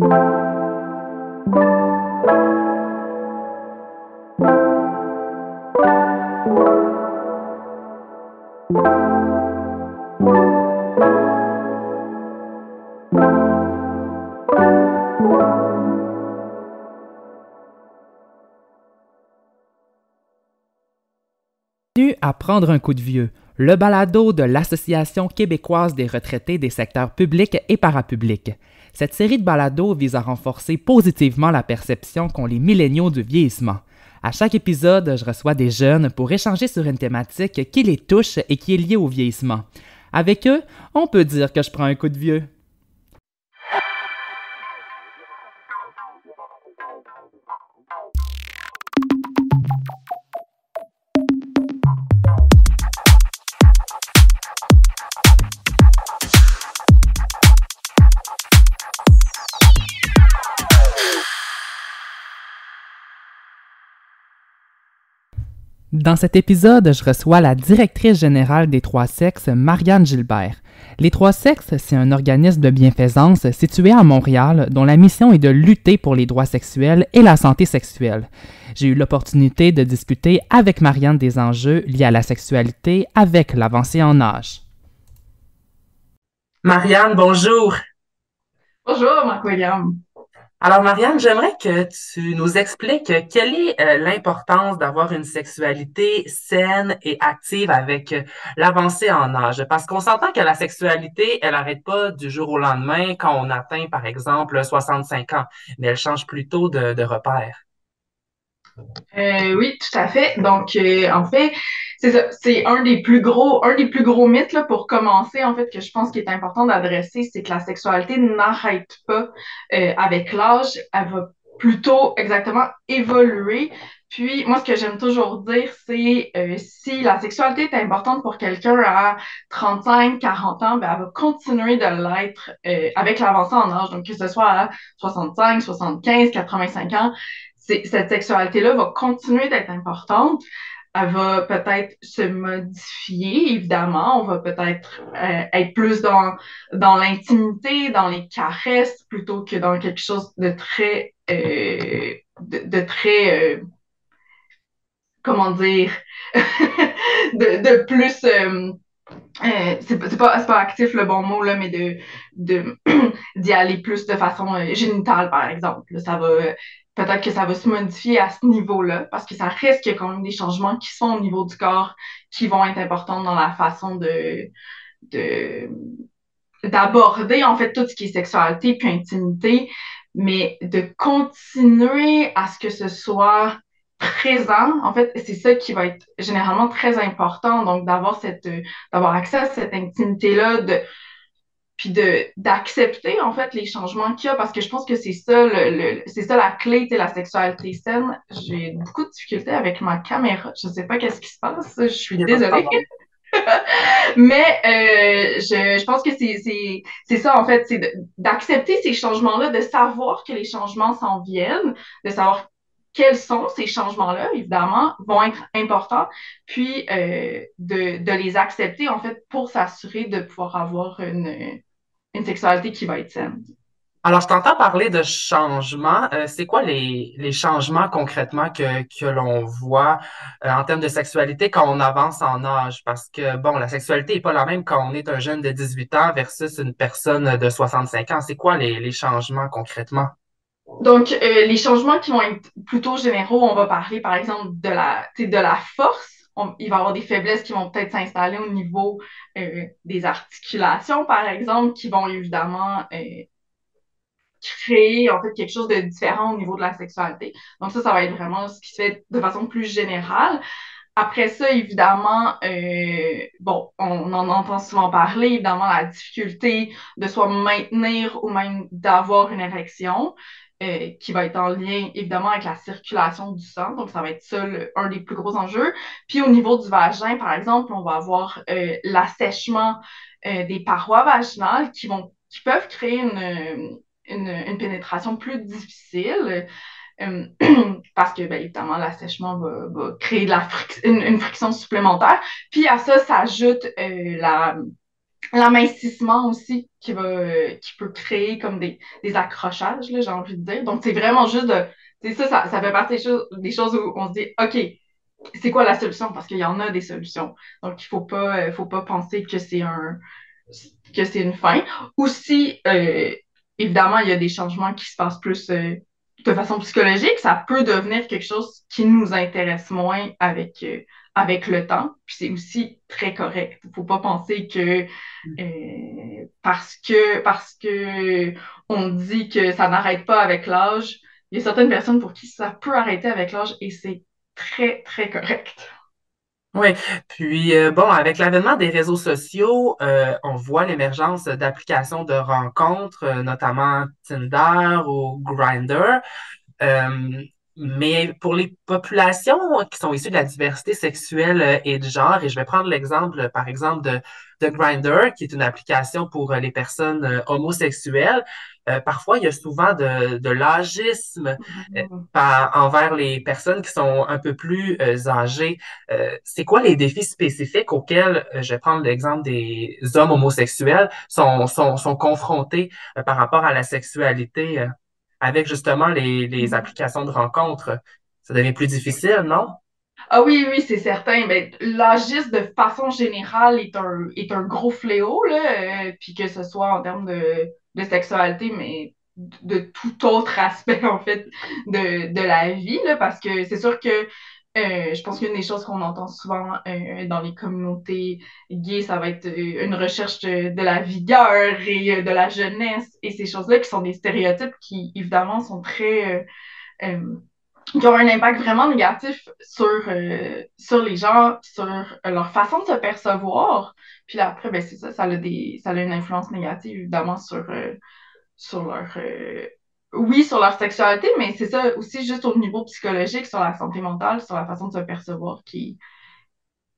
à Prendre un coup de vieux, le balado de l'Association québécoise des retraités des secteurs publics et parapublics. Cette série de balados vise à renforcer positivement la perception qu'ont les milléniaux du vieillissement. À chaque épisode, je reçois des jeunes pour échanger sur une thématique qui les touche et qui est liée au vieillissement. Avec eux, on peut dire que je prends un coup de vieux. Dans cet épisode, je reçois la directrice générale des Trois Sexes, Marianne Gilbert. Les Trois Sexes, c'est un organisme de bienfaisance situé à Montréal dont la mission est de lutter pour les droits sexuels et la santé sexuelle. J'ai eu l'opportunité de discuter avec Marianne des enjeux liés à la sexualité avec l'avancée en âge. Marianne, bonjour. Bonjour, Marc-William. Alors, Marianne, j'aimerais que tu nous expliques quelle est euh, l'importance d'avoir une sexualité saine et active avec euh, l'avancée en âge. Parce qu'on s'entend que la sexualité, elle n'arrête pas du jour au lendemain quand on atteint, par exemple, 65 ans, mais elle change plutôt de, de repère. Euh, oui, tout à fait. Donc, euh, en fait, c'est un des plus gros, un des plus gros mythes là, pour commencer, en fait, que je pense qu'il est important d'adresser, c'est que la sexualité n'arrête pas euh, avec l'âge. Elle va plutôt exactement évoluer. Puis, moi, ce que j'aime toujours dire, c'est si la sexualité est importante pour quelqu'un à 35, 40 ans, ben, elle va continuer de l'être avec l'avancée en âge. Donc, que ce soit à 65, 75, 85 ans, cette sexualité-là va continuer d'être importante. Elle va peut-être se modifier, évidemment. On va peut-être euh, être plus dans, dans l'intimité, dans les caresses, plutôt que dans quelque chose de très, euh, de, très, euh, comment dire, de, de, plus, c'est pas, pas actif le bon mot, là, mais de, d'y aller plus de façon génitale, par exemple. Ça va peut-être que ça va se modifier à ce niveau-là, parce que ça a quand même des changements qui sont au niveau du corps qui vont être importants dans la façon de, de d'aborder en fait tout ce qui est sexualité puis intimité, mais de continuer à ce que ce soit présent, en fait, c'est ça qui va être généralement très important, donc d'avoir cette d'avoir accès à cette intimité-là, de puis de d'accepter en fait les changements qu'il y a parce que je pense que c'est ça le, c'est ça la clé de la sexualité saine. J'ai beaucoup de difficultés avec ma caméra. Je sais pas qu'est-ce qui se passe. Je suis désolée. mais euh, je, je pense que c'est c'est c'est ça en fait c'est d'accepter ces changements là de savoir que les changements s'en viennent de savoir quels sont ces changements-là, évidemment, vont être importants, puis euh, de, de les accepter, en fait, pour s'assurer de pouvoir avoir une, une sexualité qui va être saine. Alors, je t'entends parler de changements. Euh, c'est quoi les, les, changements concrètement que, que l'on voit euh, en termes de sexualité quand on avance en âge? Parce que, bon, la sexualité n'est pas la même quand on est un jeune de 18 ans versus une personne de 65 ans. C'est quoi les, les, changements concrètement? Donc, euh, les changements qui vont être plutôt généraux, on va parler par exemple de la, de la force il va y avoir des faiblesses qui vont peut-être s'installer au niveau euh, des articulations, par exemple, qui vont évidemment euh, créer en fait quelque chose de différent au niveau de la sexualité. Donc ça, ça va être vraiment ce qui se fait de façon plus générale. Après ça, évidemment, euh, bon, on en entend souvent parler, évidemment, la difficulté de soit maintenir ou même d'avoir une érection. Euh, qui va être en lien évidemment avec la circulation du sang. Donc, ça va être ça un des plus gros enjeux. Puis au niveau du vagin, par exemple, on va avoir euh, l'assèchement euh, des parois vaginales qui vont qui peuvent créer une, une, une pénétration plus difficile. parce que, bien, évidemment, l'assèchement va, va, créer de la une, une, friction supplémentaire. Puis à ça s'ajoute la, l'amincissement aussi qui va qui peut créer comme des, des accrochages, j'ai envie de dire. Donc, c'est vraiment juste de. C'est ça, ça, ça fait partie des choses, des choses où on se dit OK, c'est quoi la solution? Parce qu'il y en a des solutions. Donc, il faut pas, euh, faut pas penser que c'est un que c'est une fin. Aussi, euh, évidemment, il y a des changements qui se passent plus euh, de façon psychologique. Ça peut devenir quelque chose qui nous intéresse moins avec, euh, avec le temps. Puis c'est aussi très correct. Il faut pas penser que parce que parce que on dit que ça n'arrête pas avec l'âge, il y a certaines personnes pour qui ça peut arrêter avec l'âge et c'est très, très correct. Oui, puis euh, bon, avec l'avènement des réseaux sociaux, euh, on voit l'émergence d'applications de rencontres, euh, notamment Tinder ou Grindr. Mais pour les populations qui sont issues de la diversité sexuelle et de genre, et je vais prendre l'exemple, par exemple, de, de Grindr, qui est une application pour les personnes homosexuelles, euh, parfois, il y a souvent de, de l'âgisme euh, mm-hmm. envers les personnes qui sont un peu plus euh, âgées. c'est quoi les défis spécifiques auxquels, je vais prendre l'exemple des hommes homosexuels, sont, sont, sont confrontés par rapport à la sexualité avec justement les, les mm-hmm. applications de rencontres? Ça devient plus difficile, non? Ah oui, oui, c'est certain. Ben, l'agisme, de façon générale, est un, est un gros fléau, là, puis que ce soit en termes de, de sexualité, mais de tout autre aspect, en fait, de, de la vie, là, parce que c'est sûr que euh, je pense qu'une des choses qu'on entend souvent euh, dans les communautés gays, ça va être euh, une recherche de, la vigueur et de la jeunesse et ces choses-là qui sont des stéréotypes qui, évidemment, sont très... qui ont un impact vraiment négatif sur, sur les gens, sur leur façon de se percevoir, puis après, ben, c'est ça, ça a, des, ça a une influence négative, évidemment, sur, sur leur. Euh, oui, sur leur sexualité, mais c'est ça aussi juste au niveau psychologique, sur la santé mentale, sur la façon de se percevoir qui,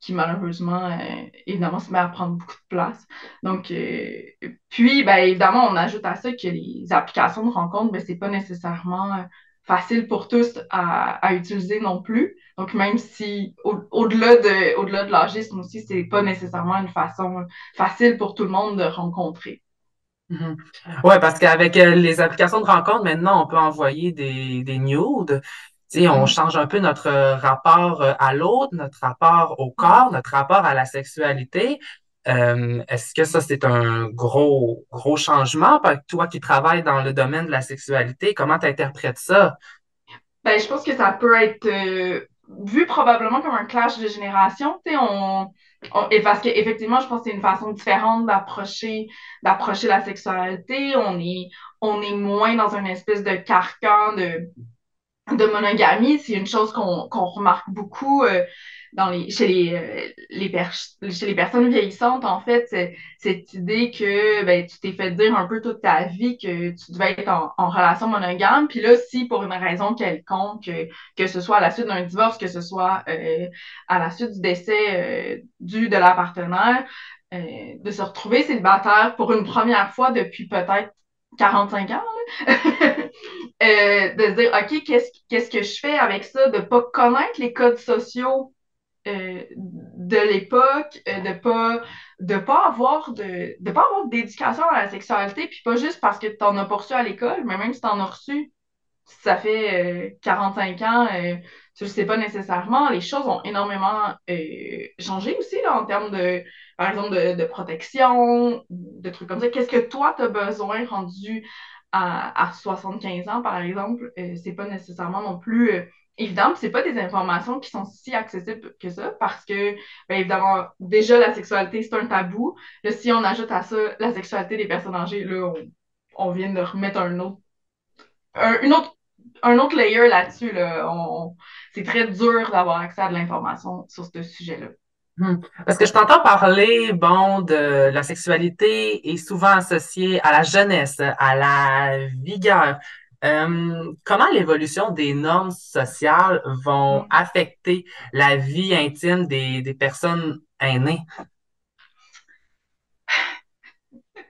qui malheureusement, euh, évidemment, se met à prendre beaucoup de place. Donc, puis, ben, évidemment, on ajoute à ça que les applications de rencontre, ben, c'est pas nécessairement facile pour tous à, à, utiliser non plus. Donc, même si au-delà de, au -delà de l'agisme aussi, c'est pas nécessairement une façon facile pour tout le monde de rencontrer. Mm-hmm. Oui, parce qu'avec euh, les applications de rencontre, maintenant, on peut envoyer des, des nudes. sais, on mm-hmm. change un peu notre rapport euh, à l'autre, notre rapport au corps, notre rapport à la sexualité. Euh, est-ce que ça, c'est un gros, gros changement? Toi qui travailles dans le domaine de la sexualité, comment tu interprètes ça? Ben, je pense que ça peut être euh, vu probablement comme un clash de génération. On, on, et parce qu'effectivement, je pense que c'est une façon différente d'approcher d'approcher la sexualité. On est, on est moins dans une espèce de carcan de, de monogamie. C'est une chose qu'on remarque beaucoup. Euh, dans les, chez, les, euh, les chez les personnes vieillissantes, en fait, cette idée que ben, tu t'es fait dire un peu toute ta vie que tu devais être en, en relation monogame. Puis là, si pour une raison quelconque, que, que ce soit à la suite d'un divorce, que ce soit euh, à la suite du décès euh, du de la partenaire, de se retrouver célibataire pour une première fois depuis peut-être 45 ans, là, de se dire, OK, qu'est-ce, qu'est-ce que je fais avec ça, de pas connaître les codes sociaux euh, de l'époque, euh, de pas de pas avoir de de pas avoir d'éducation à la sexualité, puis pas juste parce que tu en as pas reçu à l'école, mais même si tu en as reçu, ça fait 45 euh, ans, tu le sais pas nécessairement. Les choses ont énormément changé aussi là, en termes de, par exemple, de, protection, de trucs comme ça. Qu'est-ce que toi, tu as besoin rendu à, à 75 ans, par exemple? c'est pas nécessairement non plus évident, c'est pas des informations qui sont si accessibles que ça parce que, bien évidemment, déjà la sexualité, c'est un tabou. Si on ajoute à ça la sexualité des personnes âgées, là, on, vient de remettre un autre, un, une autre, un autre layer là-dessus. Là. C'est très dur d'avoir accès à de l'information sur ce sujet-là. Hmm. Parce que je t'entends parler, bon, de la sexualité est souvent associée à la jeunesse, à la vigueur. Euh, comment l'évolution des normes sociales vont mm. affecter la vie intime des, des personnes aînées?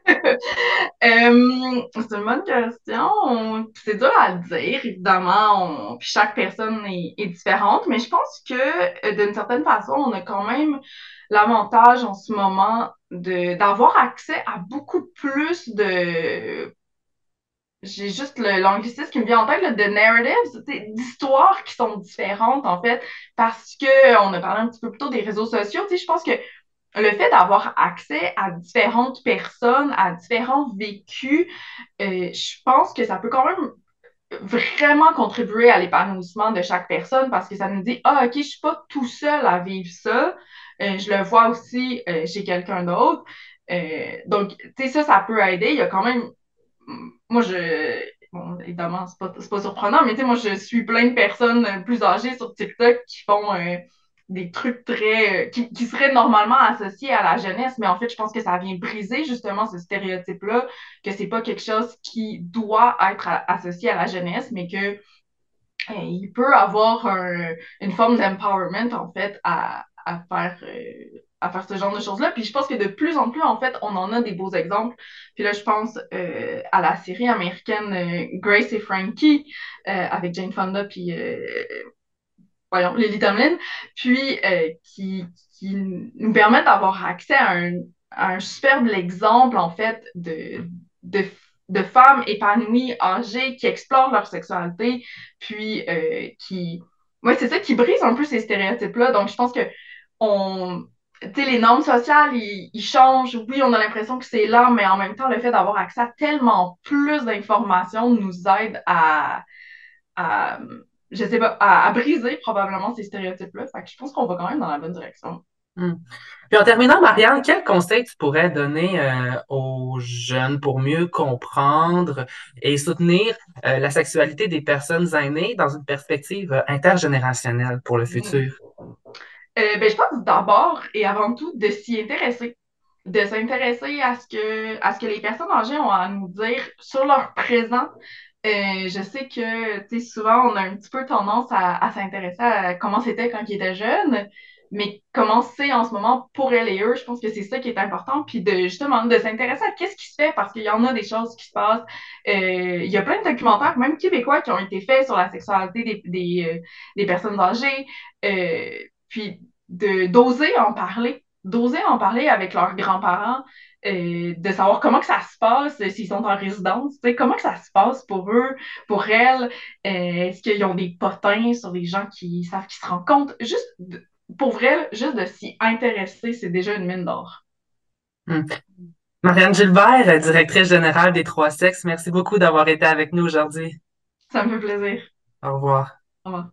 Euh, c'est une bonne question. C'est dur à dire, évidemment. Puis chaque personne est, différente, mais je pense que euh, d'une certaine façon, on a quand même l'avantage en ce moment d'avoir accès à beaucoup plus de j'ai juste l'anglicisme qui me vient en tête, là, de narratives, d'histoires qui sont différentes, en fait, parce que on a parlé un petit peu plus tôt des réseaux sociaux. Je pense que le fait d'avoir accès à différentes personnes, à différents vécus, euh, je pense que ça peut quand même vraiment contribuer à l'épanouissement de chaque personne parce que ça nous dit ah ok je suis pas tout seul à vivre ça euh, je le vois aussi euh, chez quelqu'un d'autre donc tu sais ça ça peut aider il y a quand même moi, je. Bon, évidemment, c'est pas, pas surprenant, mais tu sais, moi, je suis plein de personnes plus âgées sur TikTok qui font euh, des trucs très. Euh, qui, qui, seraient normalement associés à la jeunesse, mais en fait, je pense que ça vient briser justement ce stéréotype-là, que c'est pas quelque chose qui doit être associé à la jeunesse, mais que euh, il peut avoir une forme d'empowerment, en fait, à, à faire à faire ce genre de choses-là. Puis je pense que de plus en plus, en fait, on en a des beaux exemples. Puis là, je pense euh, à la série américaine euh, Grace et Frankie euh, avec Jane Fonda puis voyons, Lily Tomlin, puis qui, qui nous permettent d'avoir accès à un, à un superbe exemple, en fait, de, de de femmes épanouies, âgées, qui explorent leur sexualité, puis qui... Ouais, c'est ça qui brise un peu ces stéréotypes-là. Donc, je pense que on, sais, les normes sociales, ils, changent. Oui, on a l'impression que c'est là, mais en même temps, le fait d'avoir accès à tellement plus d'informations nous aide à, à je sais pas, à, briser probablement ces stéréotypes-là. Fait que je pense qu'on va quand même dans la bonne direction. Hmm. Puis en terminant, Marianne, quel conseil tu pourrais donner euh, aux jeunes pour mieux comprendre et soutenir euh, la sexualité des personnes aînées dans une perspective intergénérationnelle pour le futur? Euh, ben, je pense d'abord et avant tout de s'y intéresser, de s'intéresser à ce que à ce que les personnes âgées ont à nous dire sur leur présent. Euh, je sais que souvent on a un petit peu tendance à, s'intéresser à comment c'était quand ils étaient jeunes, mais comment c'est en ce moment pour elles et eux, je pense que c'est ça qui est important, puis de justement de s'intéresser à qu'est-ce qui se fait parce qu'il y en a des choses qui se passent. Euh, il y a plein de documentaires, même québécois, qui ont été faits sur la sexualité des, des, des personnes âgées. puis de d'oser en parler, d'oser en parler avec leurs grands-parents, euh, de savoir comment que ça se passe s'ils sont en résidence, comment que ça se passe pour eux, pour elles, euh, est-ce qu'ils ont des potins sur des gens qui savent qu'ils se rendent compte, juste pour vrai, juste de s'y intéresser, c'est déjà une mine d'or. Hmm. Marianne Gilbert, directrice générale des Trois Sexes, merci beaucoup d'avoir été avec nous aujourd'hui. Ça me fait plaisir. Au revoir. Au revoir.